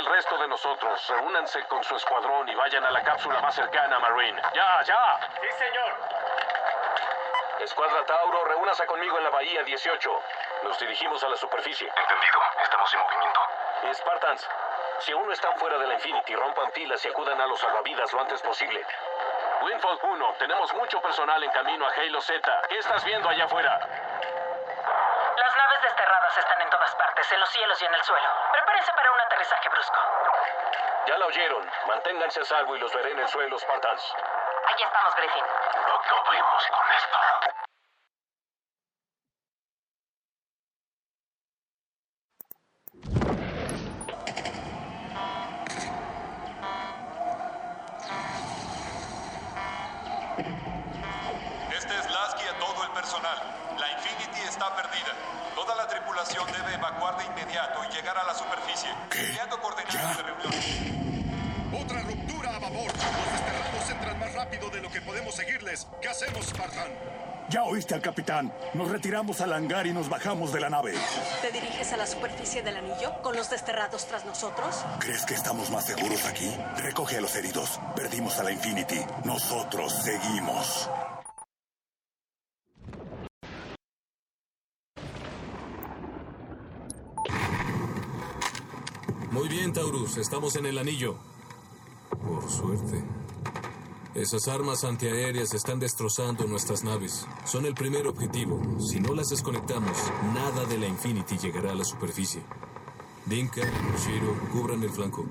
el resto de nosotros. Reúnanse con su escuadrón y vayan a la cápsula más cercana, Marine. ¡Ya, ya! Sí, señor. Escuadra Tauro, reúnase conmigo en la bahía 18. Nos dirigimos a la superficie. Entendido. Estamos en movimiento. Spartans, si aún no están fuera de la Infinity, rompan pilas y acudan a los salvavidas lo antes posible. Winfold 1, tenemos mucho personal en camino a Halo Z. ¿Qué estás viendo allá afuera? Las naves desterradas están en todas partes, en los cielos y en el suelo. Prepárense para un aterrizaje brusco. Ya la oyeron. Manténganse a salvo y los veré en el suelo, Spartans. Ahí estamos, Griffin. Acabemos con esto. Llegar a la superficie. Enviando coordenadas de reunión. Otra ruptura a babor. Los desterrados entran más rápido de lo que podemos seguirles. ¿Qué hacemos, Spartan? Ya oíste al capitán. Nos retiramos al hangar y nos bajamos de la nave. ¿Te diriges a la superficie del anillo con los desterrados tras nosotros? ¿Crees que estamos más seguros aquí? Recoge a los heridos. Perdimos a la Infinity. Nosotros seguimos. Muy Taurus, estamos en el anillo. Por suerte. Esas armas antiaéreas están destrozando nuestras naves. Son el primer objetivo. Si no las desconectamos, nada de la Infinity llegará a la superficie. Dinka, Shiro, cubran el flanco.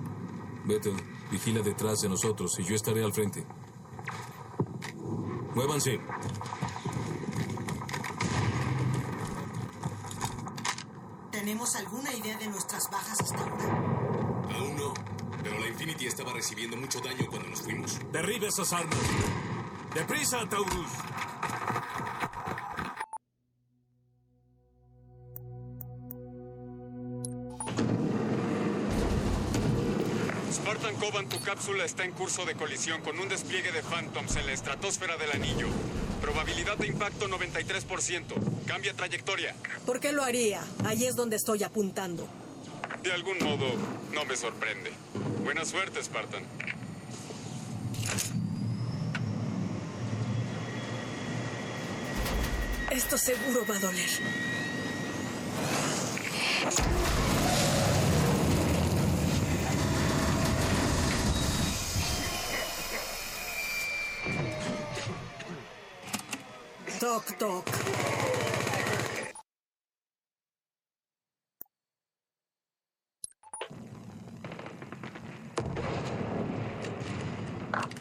Vettel, vigila detrás de nosotros y yo estaré al frente. Muévanse. ¿Tenemos alguna idea de nuestras bajas hasta ahora? Aún no, pero la Infinity estaba recibiendo mucho daño cuando nos fuimos. Derribe esas armas. ¡Deprisa, Taurus! Spartan Coban, tu cápsula está en curso de colisión con un despliegue de Phantoms en la estratosfera del anillo. Probabilidad de impacto 93%. Cambia trayectoria. ¿Por qué lo haría? Ahí es donde estoy apuntando. De algún modo, no me sorprende. Buena suerte, Spartan. Esto seguro va a doler. Toc, toc.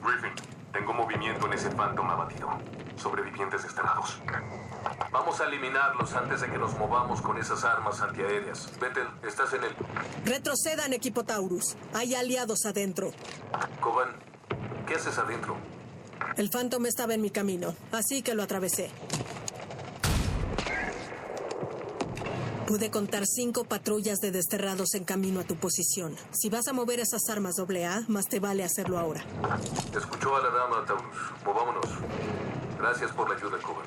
Griffin, tengo movimiento en ese Phantom abatido. Sobrevivientes desterrados. Vamos a eliminarlos antes de que nos movamos con esas armas antiaéreas. Vettel, estás en el... Retrocedan, equipo Taurus. Hay aliados adentro. Coban, ¿qué haces adentro? El Phantom estaba en mi camino, así que lo atravesé. Pude contar cinco patrullas de desterrados en camino a tu posición. Si vas a mover esas armas AA, más te vale hacerlo ahora. Escuchó a la dama, Taurus. Movámonos. Gracias por la ayuda, Coban.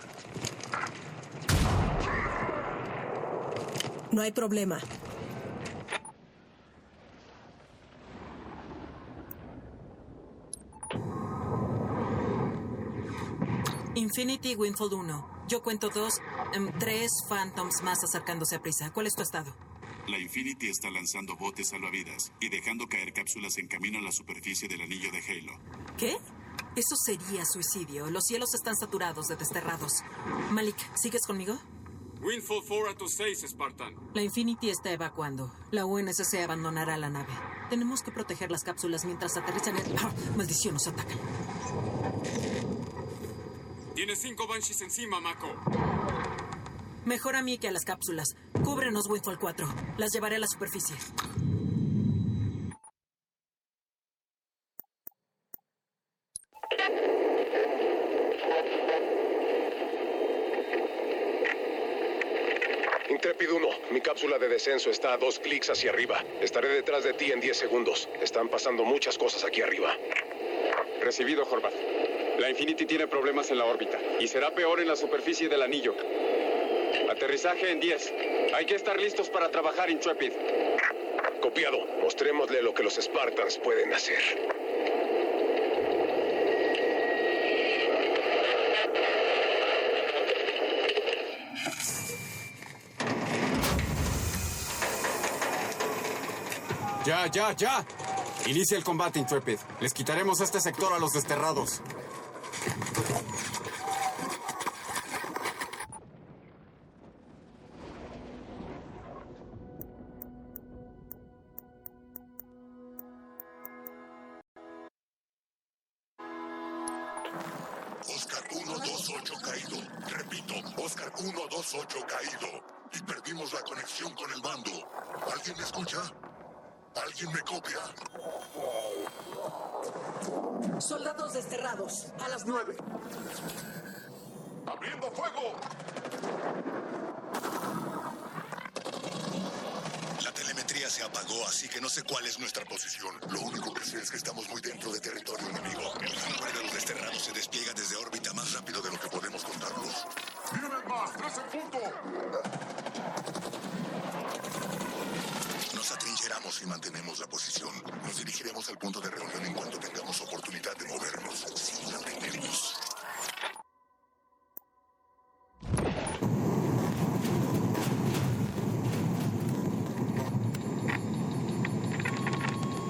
No hay problema. Infinity Winfold 1. Yo cuento dos, em, tres Phantoms más acercándose a prisa. ¿Cuál es tu estado? La Infinity está lanzando botes salvavidas y dejando caer cápsulas en camino a la superficie del anillo de Halo. ¿Qué? Eso sería suicidio. Los cielos están saturados de desterrados. Malik, ¿sigues conmigo? Winfall 4 a tus 6, Spartan. La Infinity está evacuando. La UNSC abandonará la nave. Tenemos que proteger las cápsulas mientras aterrizan en... ¡Ah! Maldición, nos atacan. Tienes cinco Banshees encima, Mako. Mejor a mí que a las cápsulas. Cúbrenos, Winfall 4. Las llevaré a la superficie. Intrepid 1, mi cápsula de descenso está a dos clics hacia arriba. Estaré detrás de ti en 10 segundos. Están pasando muchas cosas aquí arriba. Recibido, Horvath. La Infinity tiene problemas en la órbita y será peor en la superficie del anillo. Aterrizaje en 10. Hay que estar listos para trabajar, Intrepid. apropiado. Mostrémosle lo que los Spartans pueden hacer. Ya, ya, ya. Inicia el combate, Intrepid. Les quitaremos este sector a los desterrados. Oscar 128 caído. Repito, Oscar 128 caído. Y perdimos la conexión con el mando. ¿Alguien me escucha? ¿Alguien me copia? Soldados desterrados, a las nueve. ¡Abriendo fuego! La telemetría se apagó, así que no sé cuál es nuestra posición. Lo único que sé es que estamos muy dentro de territorio enemigo. El hambre de los desterrados se despliega desde órbita más rápido de lo que podemos contarlos. ¡Vienen más! ¡Tres en punto! Atrincheramos y mantenemos la posición. Nos dirigiremos al punto de reunión en cuanto tengamos oportunidad de movernos. Sin mantenernos.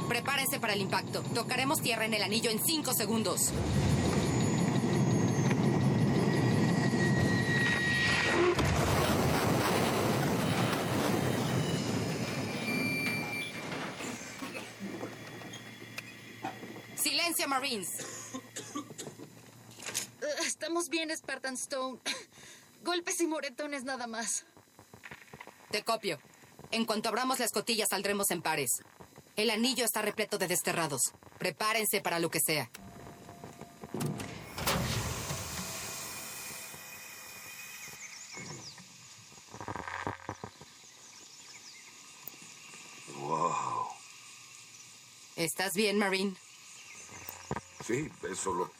Prepárense para el impacto. Tocaremos tierra en el anillo en cinco segundos. Marines. Eh, Estamos bien, Spartan Stone. Golpes y moretones nada más. Te copio. En cuanto abramos la escotilla, saldremos en pares. El anillo está repleto de desterrados. Prepárense para lo que sea. Wow. ¿Estás bien, Marine? Sí, es solo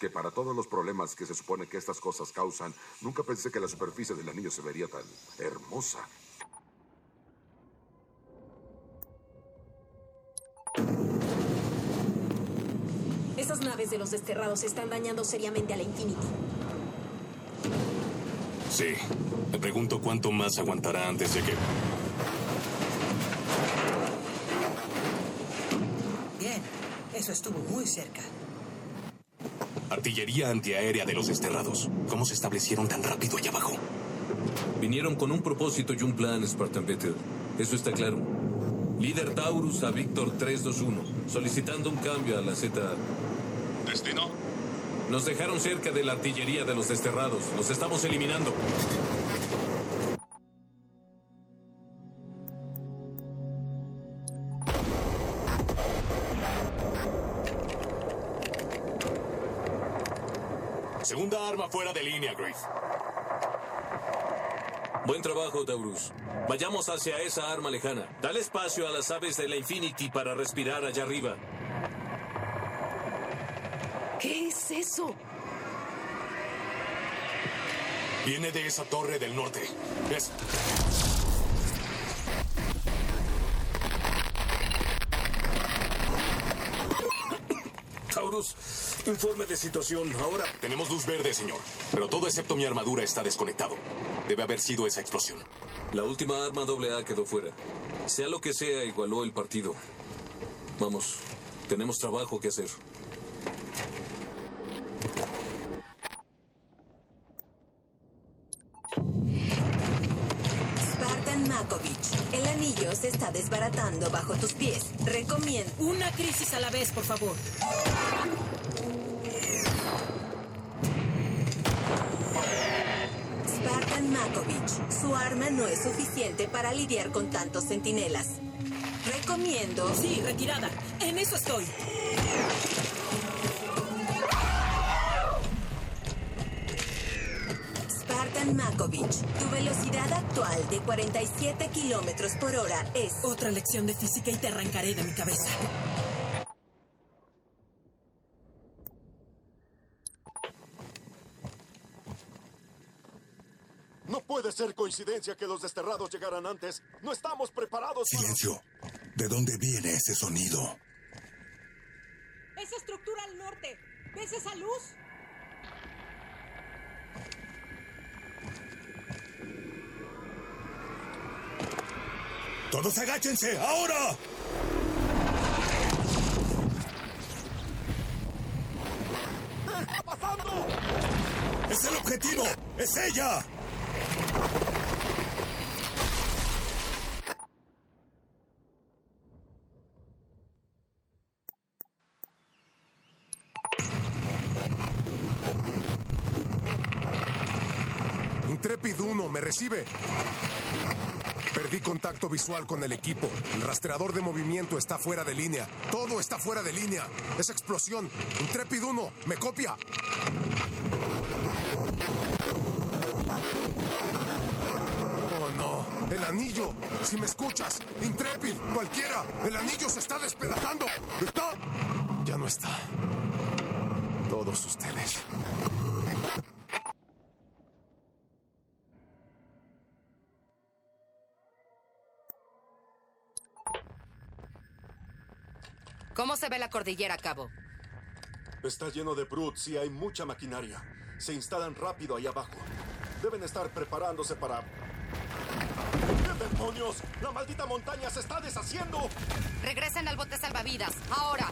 que para todos los problemas que se supone que estas cosas causan, nunca pensé que la superficie del anillo se vería tan hermosa. Esas naves de los desterrados están dañando seriamente a la Infinity. Sí. Me pregunto cuánto más aguantará antes de que... Bien, eso estuvo muy cerca. Artillería antiaérea de los desterrados. ¿Cómo se establecieron tan rápido allá abajo? Vinieron con un propósito y un plan, Spartan Battle. Eso está claro. Líder Taurus a Víctor 321, solicitando un cambio a la Z. ¿Destino? Nos dejaron cerca de la artillería de los desterrados. Los estamos eliminando. Trabajo, Taurus. Vayamos hacia esa arma lejana. Dale espacio a las aves de la Infinity para respirar allá arriba. ¿Qué es eso? Viene de esa torre del norte. Es... Taurus, informe de situación. Ahora. Tenemos luz verde, señor. Pero todo excepto mi armadura está desconectado. Debe haber sido esa explosión. La última arma AA quedó fuera. Sea lo que sea, igualó el partido. Vamos, tenemos trabajo que hacer. Spartan Makovich, el anillo se está desbaratando bajo tus pies. Recomiendo. Una crisis a la vez, por favor. Makovich, su arma no es suficiente para lidiar con tantos centinelas. Recomiendo. Sí, retirada. En eso estoy. Spartan Makovich, tu velocidad actual de 47 kilómetros por hora es. Otra lección de física y te arrancaré de mi cabeza. No puede ser coincidencia que los desterrados llegaran antes. No estamos preparados. Silencio. ¿De dónde viene ese sonido? Esa estructura al norte. ¿Ves esa luz? ¡Todos agáchense! ¡Ahora! ¿Qué está pasando? ¡Es el objetivo! ¡Es ella! Intrepid 1, ¿me recibe? Perdí contacto visual con el equipo. El rastreador de movimiento está fuera de línea. Todo está fuera de línea. Es explosión. Intrepid 1, ¿me copia? Oh, no. El anillo. Si me escuchas. Intrepid, cualquiera. El anillo se está despedazando. ¿Está? Ya no está. Todos ustedes. ¿Cómo se ve la cordillera a cabo? Está lleno de brutes y hay mucha maquinaria. Se instalan rápido ahí abajo. Deben estar preparándose para... ¿Qué demonios? ¡La maldita montaña se está deshaciendo! Regresen al bote salvavidas, ahora.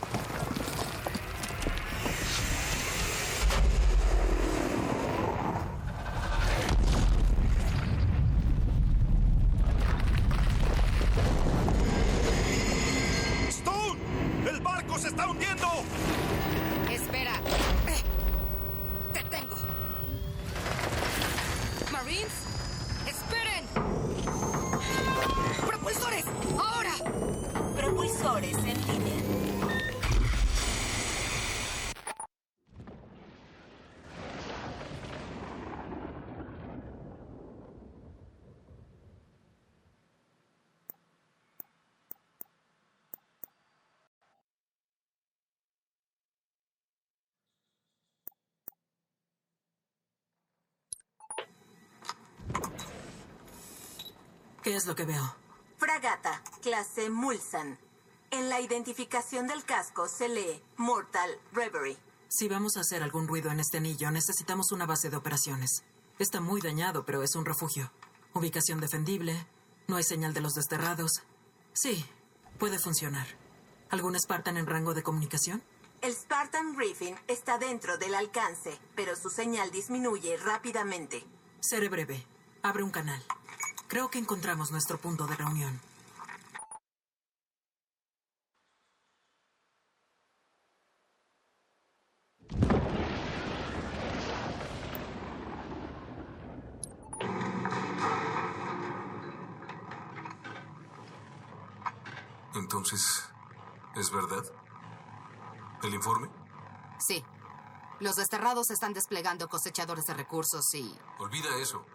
¿Qué es lo que veo? Fragata, clase Mulsan. En la identificación del casco se lee Mortal Reverie. Si vamos a hacer algún ruido en este anillo, necesitamos una base de operaciones. Está muy dañado, pero es un refugio. Ubicación defendible. No hay señal de los desterrados. Sí, puede funcionar. ¿Algún Spartan en rango de comunicación? El Spartan Griffin está dentro del alcance, pero su señal disminuye rápidamente. Seré breve. Abre un canal. Creo que encontramos nuestro punto de reunión. Entonces, ¿es verdad? ¿El informe? Sí. Los desterrados están desplegando cosechadores de recursos y... Olvida eso.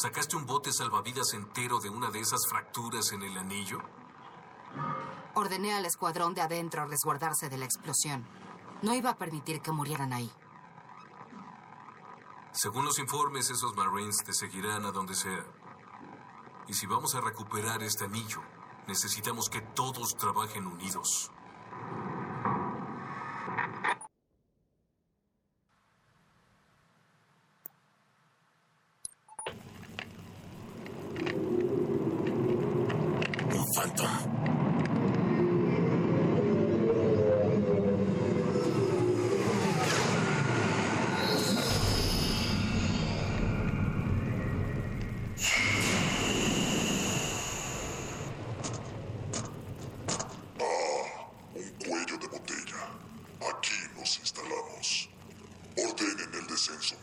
¿Sacaste un bote salvavidas entero de una de esas fracturas en el anillo? Ordené al escuadrón de adentro resguardarse de la explosión. No iba a permitir que murieran ahí. Según los informes, esos Marines te seguirán a donde sea. Y si vamos a recuperar este anillo, necesitamos que todos trabajen unidos. Un Phantom. Ah, un cuello de botella. Aquí nos instalamos. Ordenen el descenso.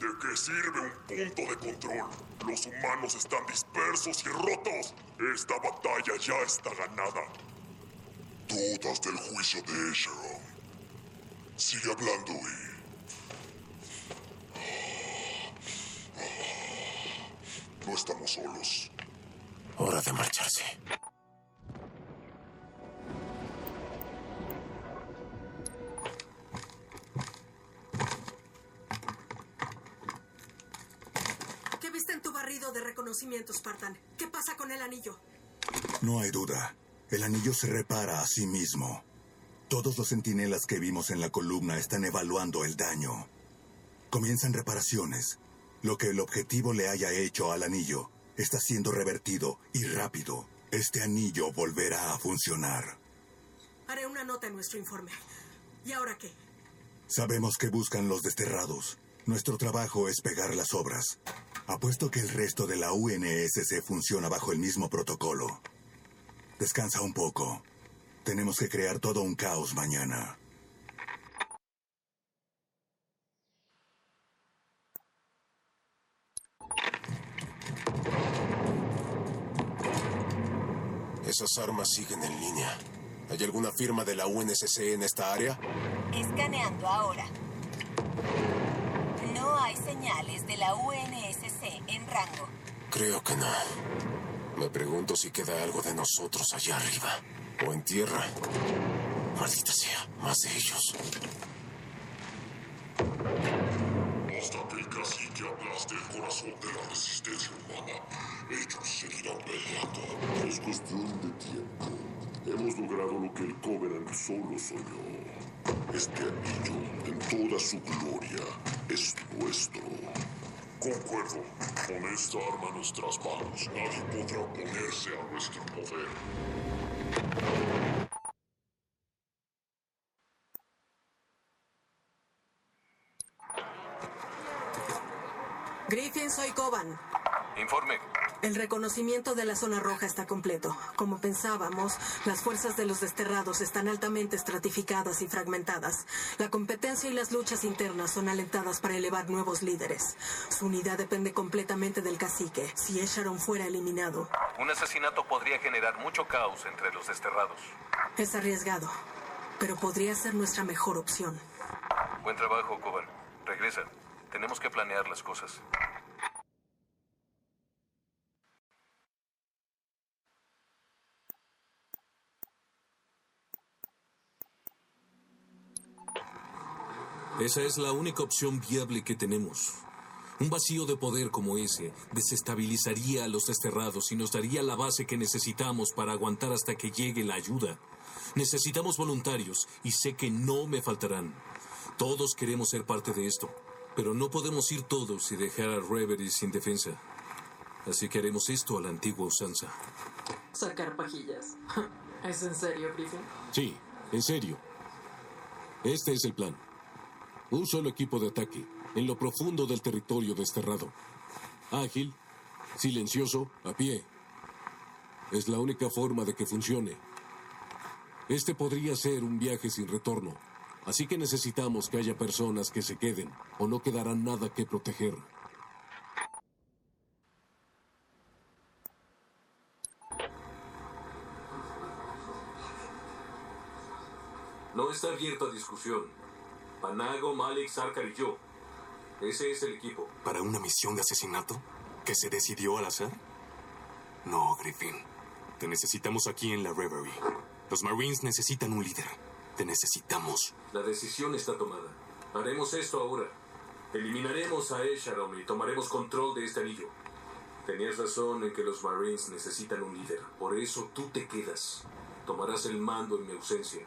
¿De qué sirve un punto de control? Los humanos están dispersos y rotos. Esta batalla ya está ganada. Dudas del juicio de Sharon. Sigue hablando y... No estamos solos. Hora de marcharse. ¿Qué viste en tu barrido de reconocimiento, Spartan? ¿Qué pasa con el anillo? No hay duda. El anillo se repara a sí mismo. Todos los centinelas que vimos en la columna están evaluando el daño. Comienzan reparaciones. Lo que el objetivo le haya hecho al anillo está siendo revertido y rápido. Este anillo volverá a funcionar. Haré una nota en nuestro informe. ¿Y ahora qué? Sabemos que buscan los desterrados. Nuestro trabajo es pegar las obras. Apuesto que el resto de la UNSC funciona bajo el mismo protocolo. Descansa un poco. Tenemos que crear todo un caos mañana. Esas armas siguen en línea. ¿Hay alguna firma de la UNSC en esta área? Escaneando ahora. No hay señales de la UNSC en rango. Creo que no. Me pregunto si queda algo de nosotros allá arriba. O en tierra. Maldita sea, más de ellos. Hasta que el cacique aplaste el corazón de la resistencia humana, ellos seguirán peleando. Es cuestión de tiempo. Hemos logrado lo que el Covenant solo soñó. Este anillo, en toda su gloria, es nuestro. Concuerdo. Con esta arma en nuestras manos, nadie podrá oponerse a nuestro poder. Griffin, soy Coban. Informe. El reconocimiento de la zona roja está completo. Como pensábamos, las fuerzas de los desterrados están altamente estratificadas y fragmentadas. La competencia y las luchas internas son alentadas para elevar nuevos líderes. Su unidad depende completamente del cacique. Si Esharon fuera eliminado, Un asesinato podría generar mucho caos entre los desterrados. es arriesgado, pero podría ser nuestra mejor opción. Buen trabajo, Coban. Regresa. Tenemos que planear las cosas. Esa es la única opción viable que tenemos. Un vacío de poder como ese desestabilizaría a los desterrados y nos daría la base que necesitamos para aguantar hasta que llegue la ayuda. Necesitamos voluntarios y sé que no me faltarán. Todos queremos ser parte de esto, pero no podemos ir todos y dejar a Reverie sin defensa. Así que haremos esto a la antigua usanza. Sacar pajillas. ¿Es en serio, Griffin? Sí, en serio. Este es el plan. Un solo equipo de ataque, en lo profundo del territorio desterrado. Ágil, silencioso, a pie. Es la única forma de que funcione. Este podría ser un viaje sin retorno, así que necesitamos que haya personas que se queden, o no quedará nada que proteger. No está abierto a discusión. Panago, Malik, Sarkar y yo. Ese es el equipo. ¿Para una misión de asesinato? ¿Que se decidió al azar? No, Griffin. Te necesitamos aquí en la Reverie. Los Marines necesitan un líder. Te necesitamos. La decisión está tomada. Haremos esto ahora. Eliminaremos a Esharon y tomaremos control de este anillo. Tenías razón en que los Marines necesitan un líder. Por eso tú te quedas. Tomarás el mando en mi ausencia.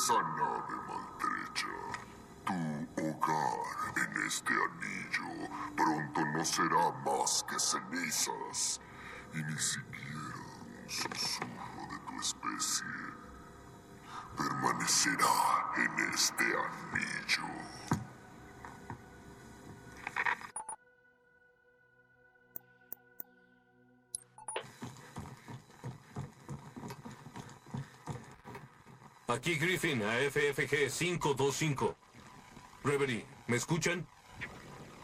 esa nave maltrecha. Tu hogar en este anillo pronto no será más que cenizas y ni siquiera un susurro de tu especie permanecerá en este anillo. Aquí Griffin, a FFG 525. Reverie, ¿me escuchan?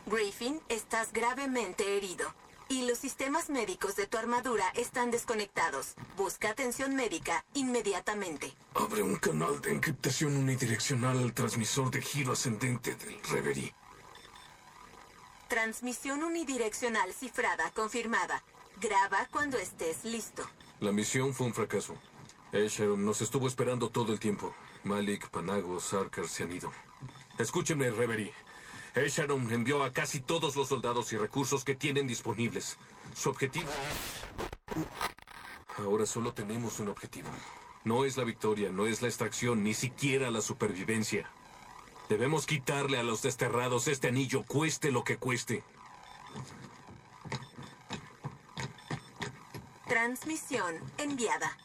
Griffin, estás gravemente herido. Y los sistemas médicos de tu armadura están desconectados. Busca atención médica inmediatamente. Abre un canal de encriptación unidireccional al transmisor de giro ascendente del Reverie. Transmisión unidireccional cifrada confirmada. Graba cuando estés listo. La misión fue un fracaso. Esheron nos estuvo esperando todo el tiempo. Malik, Panago, Sarkar se han ido. Escúchenme, Reverie. Esharon envió a casi todos los soldados y recursos que tienen disponibles. Su objetivo... Ahora solo tenemos un objetivo. No es la victoria, no es la extracción, ni siquiera la supervivencia. Debemos quitarle a los desterrados este anillo, cueste lo que cueste. Transmisión enviada.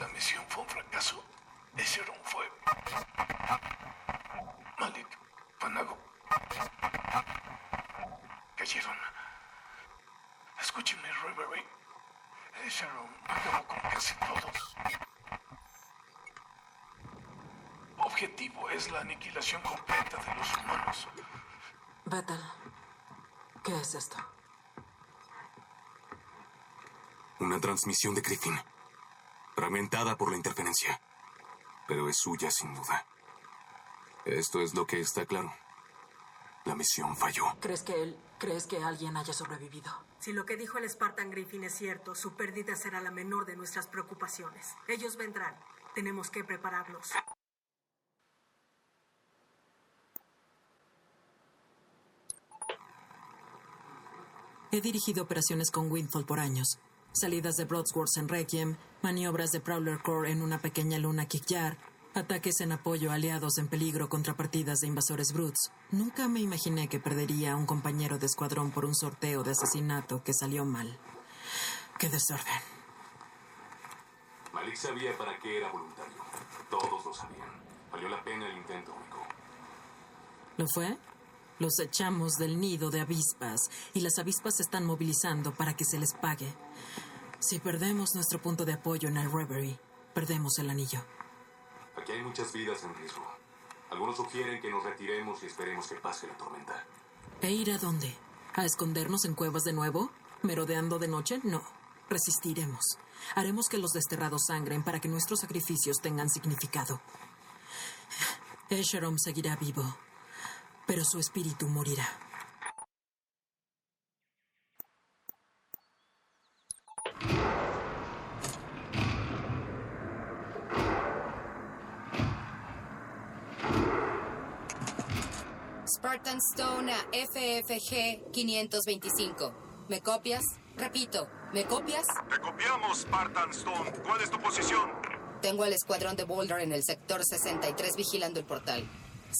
La misión fue un fracaso. Esheron fue. Malik, Panago. Cayeron. Escúcheme, Reverie. Esheron acabó con casi todos. Objetivo es la aniquilación completa de los humanos. Bethel, ¿qué es esto? Una transmisión de Griffin. Fragmentada por la interferencia. Pero es suya sin duda. Esto es lo que está claro. La misión falló. ¿Crees que él, crees que alguien haya sobrevivido? Si lo que dijo el Spartan Griffin es cierto, su pérdida será la menor de nuestras preocupaciones. Ellos vendrán. Tenemos que prepararnos. He dirigido operaciones con Windfall por años. Salidas de Broadsworth en Requiem, maniobras de Prowler Core en una pequeña luna Kikyar, ataques en apoyo a aliados en peligro contra partidas de invasores Brutes. Nunca me imaginé que perdería a un compañero de escuadrón por un sorteo de asesinato que salió mal. ¡Qué desorden! Malik sabía para qué era voluntario. Todos lo sabían. Valió la pena el intento, Rico. ¿Lo fue? Los echamos del nido de avispas y las avispas se están movilizando para que se les pague. Si perdemos nuestro punto de apoyo en el Reverie, perdemos el anillo. Aquí hay muchas vidas en riesgo. Algunos sugieren que nos retiremos y esperemos que pase la tormenta. ¿E ir a dónde? ¿A escondernos en cuevas de nuevo? ¿Merodeando de noche? No. Resistiremos. Haremos que los desterrados sangren para que nuestros sacrificios tengan significado. Esherom seguirá vivo, pero su espíritu morirá. Spartan FFG 525. ¿Me copias? Repito, ¿me copias? Te copiamos, Spartan Stone. ¿Cuál es tu posición? Tengo el escuadrón de Boulder en el sector 63 vigilando el portal.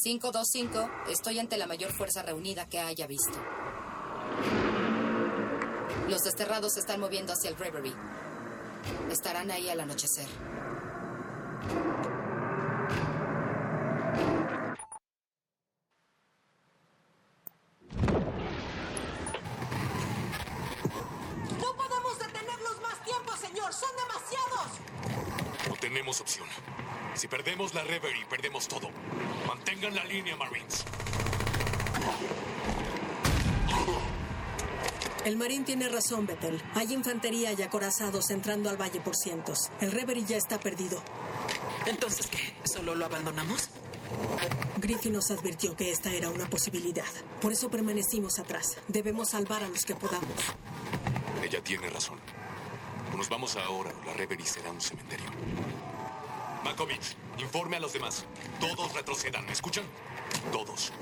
525, estoy ante la mayor fuerza reunida que haya visto. Los desterrados se están moviendo hacia el Reverie. Estarán ahí al anochecer. Reverie, perdemos todo. Mantengan la línea, Marines. El marín tiene razón, Bethel. Hay infantería y acorazados entrando al valle por cientos. El Reverie ya está perdido. Entonces, ¿qué? ¿Solo lo abandonamos? Griffin nos advirtió que esta era una posibilidad. Por eso permanecimos atrás. Debemos salvar a los que podamos. Ella tiene razón. Nos vamos ahora o la Reverie será un cementerio. Malkovich, informe a los demás. Todos retrocedan, ¿me escuchan? Todos.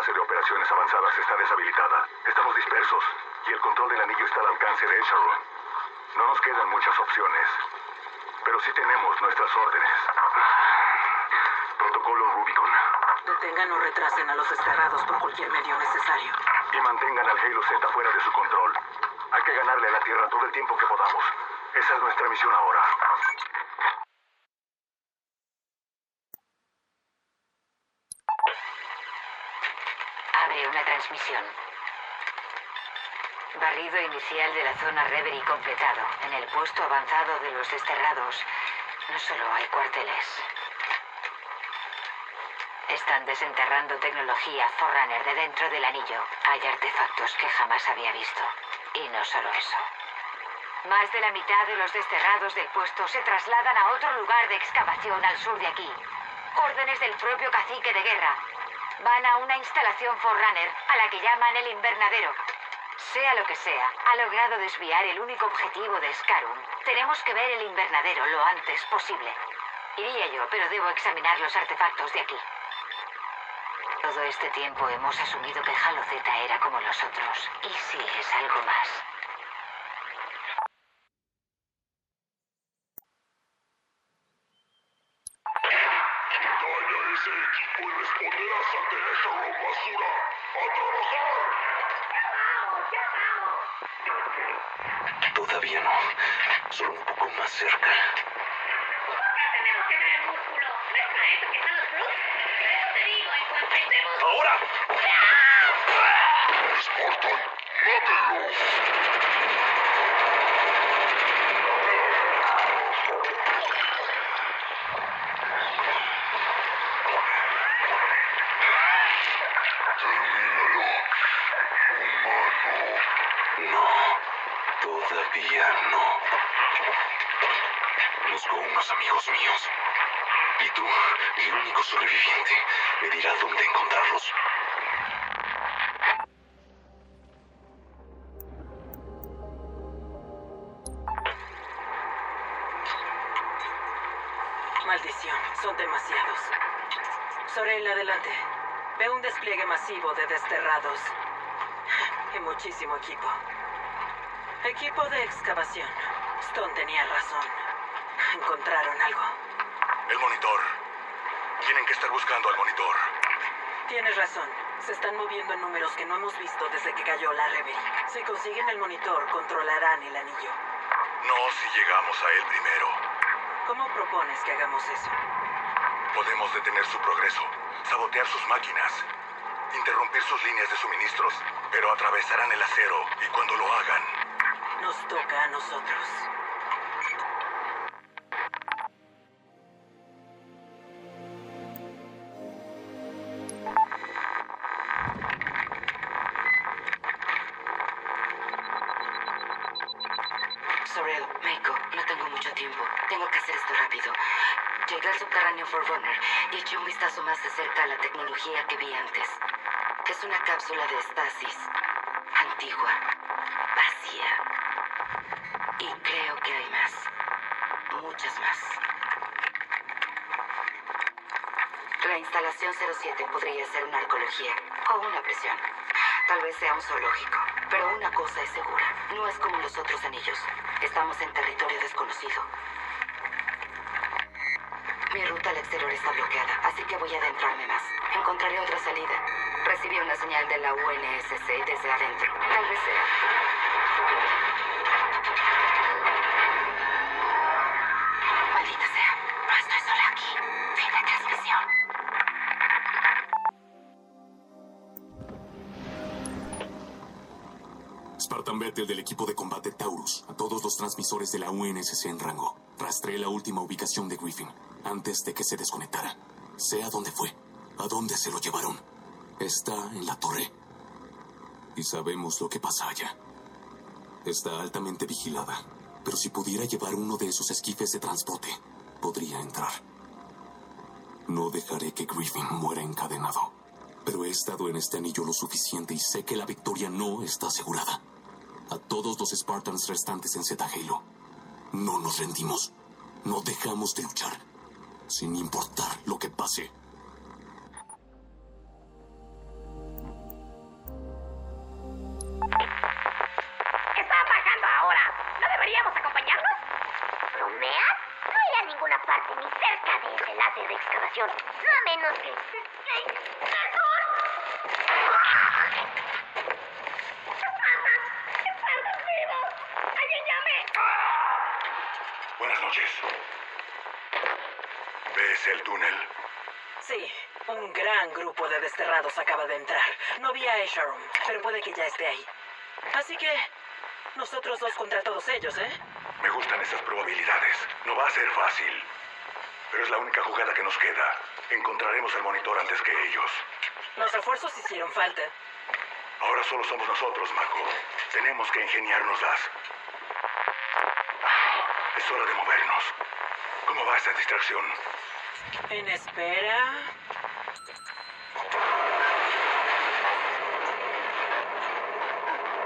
Base de operaciones avanzadas está deshabilitada. Estamos dispersos y el control del anillo está al alcance de Esharon. No nos quedan muchas opciones, pero sí tenemos nuestras órdenes. Protocolo Rubicon. Detengan o retrasen a los desterrados por cualquier medio necesario. Y mantengan al Halo Z fuera de su control. Hay que ganarle a la Tierra todo el tiempo que podamos. Esa es nuestra misión ahora. Abre una transmisión. Barrido inicial de la zona Reverie completado. En el puesto avanzado de los desterrados no solo hay cuarteles. Están desenterrando tecnología Forerunner de dentro del anillo. Hay artefactos que jamás había visto. Y no solo eso. Más de la mitad de los desterrados del puesto se trasladan a otro lugar de excavación al sur de aquí. Órdenes del propio cacique de guerra. Van a una instalación Forerunner a la que llaman el invernadero. Sea lo que sea, ha logrado desviar el único objetivo de Scarum. Tenemos que ver el invernadero lo antes posible. Iría yo, pero debo examinar los artefactos de aquí. Todo este tiempo hemos asumido que Halo Z era como los otros. ¿Y si es algo más? Son demasiados. Sorel, adelante. Ve un despliegue masivo de desterrados. Y muchísimo equipo. Equipo de excavación. Stone tenía razón. Encontraron algo. El monitor. Tienen que estar buscando al monitor. Tienes razón. Se están moviendo en números que no hemos visto desde que cayó la Reverie. Si consiguen el monitor, controlarán el anillo. No si llegamos a él primero. ¿Cómo propones que hagamos eso? Podemos detener su progreso, sabotear sus máquinas, interrumpir sus líneas de suministros, pero atravesarán el acero y cuando lo hagan, Nos toca a nosotros. Sorel, Meiko, no tengo mucho tiempo. Tengo que hacer esto rápido. Llegué al subterráneo Forerunner y eché un vistazo más de cerca a la tecnología que vi antes. Es una cápsula de estasis. Antigua. Vacía. Y creo que hay más. Muchas más. La instalación 07 podría ser una arqueología o una prisión. Tal vez sea un zoológico. Pero una cosa es segura. No es como los otros anillos. Estamos en territorio desconocido. Mi ruta al exterior está bloqueada, así que voy a adentrarme más. Encontraré otra salida. Recibí una señal de la UNSC desde adentro. Tal vez sea. Maldita sea. No estoy sola aquí. Fin de transmisión. Spartan Vettel del equipo de combate Taurus. A todos los transmisores de la UNSC en rango. Rastreé la última ubicación de Griffin antes de que se desconectara. Sé a dónde fue. A dónde se lo llevaron. Está en la torre. Y sabemos lo que pasa allá. Está altamente vigilada. Pero si pudiera llevar uno de esos esquifes de transporte, podría entrar. No dejaré que Griffin muera encadenado. Pero he estado en este anillo lo suficiente y sé que la victoria no está asegurada. A todos los Spartans restantes en Zeta Halo. No nos rendimos. No dejamos de luchar. Sin importar lo que pase. Contra todos ellos, ¿eh? Me gustan esas probabilidades. No va a ser fácil. Pero es la única jugada que nos queda. Encontraremos el monitor antes que ellos. Los refuerzos hicieron falta. Ahora solo somos nosotros, Marco. Tenemos que ingeniárnoslas. Es hora de movernos. ¿Cómo va esa distracción? En espera.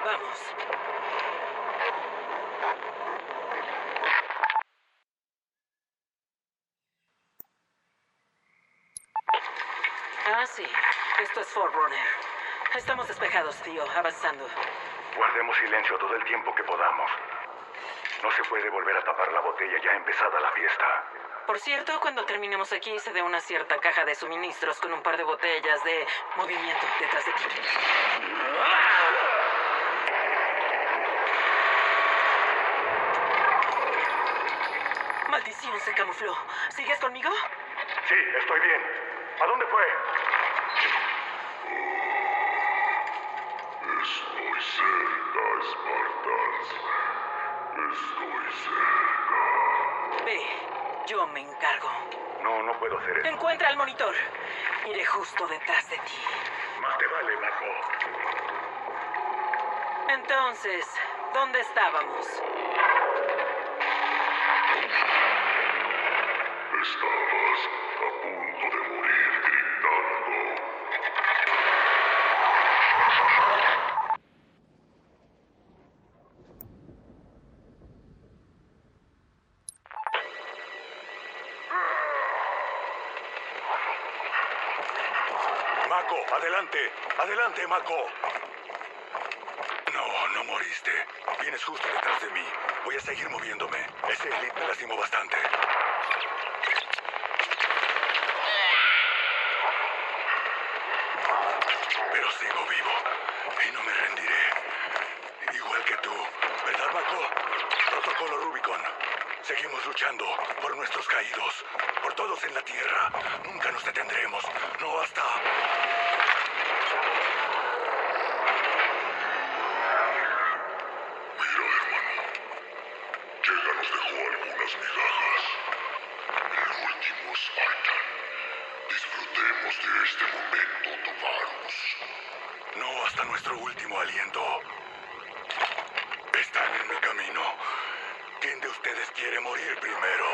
Vamos. Ah, sí. Esto es Fort Runner. Estamos despejados, tío. Avanzando. Guardemos silencio todo el tiempo que podamos. No se puede volver a tapar la botella ya empezada la fiesta. Por cierto, cuando terminemos aquí, se dé una cierta caja de suministros con un par de botellas de movimiento detrás de ti. Maldición, se camufló. ¿Sigues conmigo? Sí, estoy bien. ¿A dónde fue? Cerca, Spartans. Estoy cerca. Ve, yo me encargo. No, no puedo hacer eso. Encuentra el monitor. Iré justo detrás de ti. Más te vale, Marco. Entonces, ¿dónde estábamos? Estabas a punto de morir gritando. Mako, adelante. Adelante, Mako. No, no moriste. Vienes justo detrás de mí. Voy a seguir moviéndome. Ese elite me lastimó bastante. Pero sigo vivo. Y no me rendiré. Igual que tú. ¿Verdad, Mako? Protocolo Rubicon. Seguimos luchando por nuestros caídos. Por todos en la Tierra. Nunca nos detendremos. No hasta... algunas migajas. El último Spartan. Disfrutemos de este momento, Tovarus. No hasta nuestro último aliento. Están en mi camino. ¿Quién de ustedes quiere morir primero?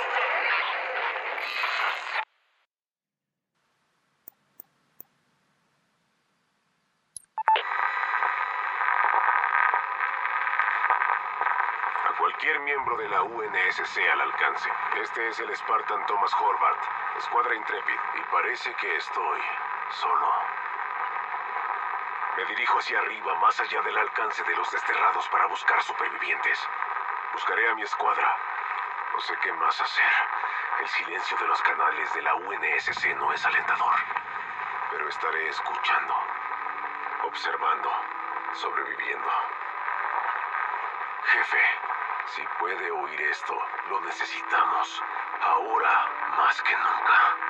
A cualquier miembro de UNSC al alcance. Este es el Spartan Thomas Horvath, escuadra Intrepid, y parece que estoy solo. Me dirijo hacia arriba, más allá del alcance de los desterrados, para buscar supervivientes. Buscaré a mi escuadra. No sé qué más hacer. El silencio de los canales de la UNSC no es alentador. Pero estaré escuchando. Observando, sobreviviendo. Jefe, si puede oír esto, lo necesitamos. Ahora más que nunca.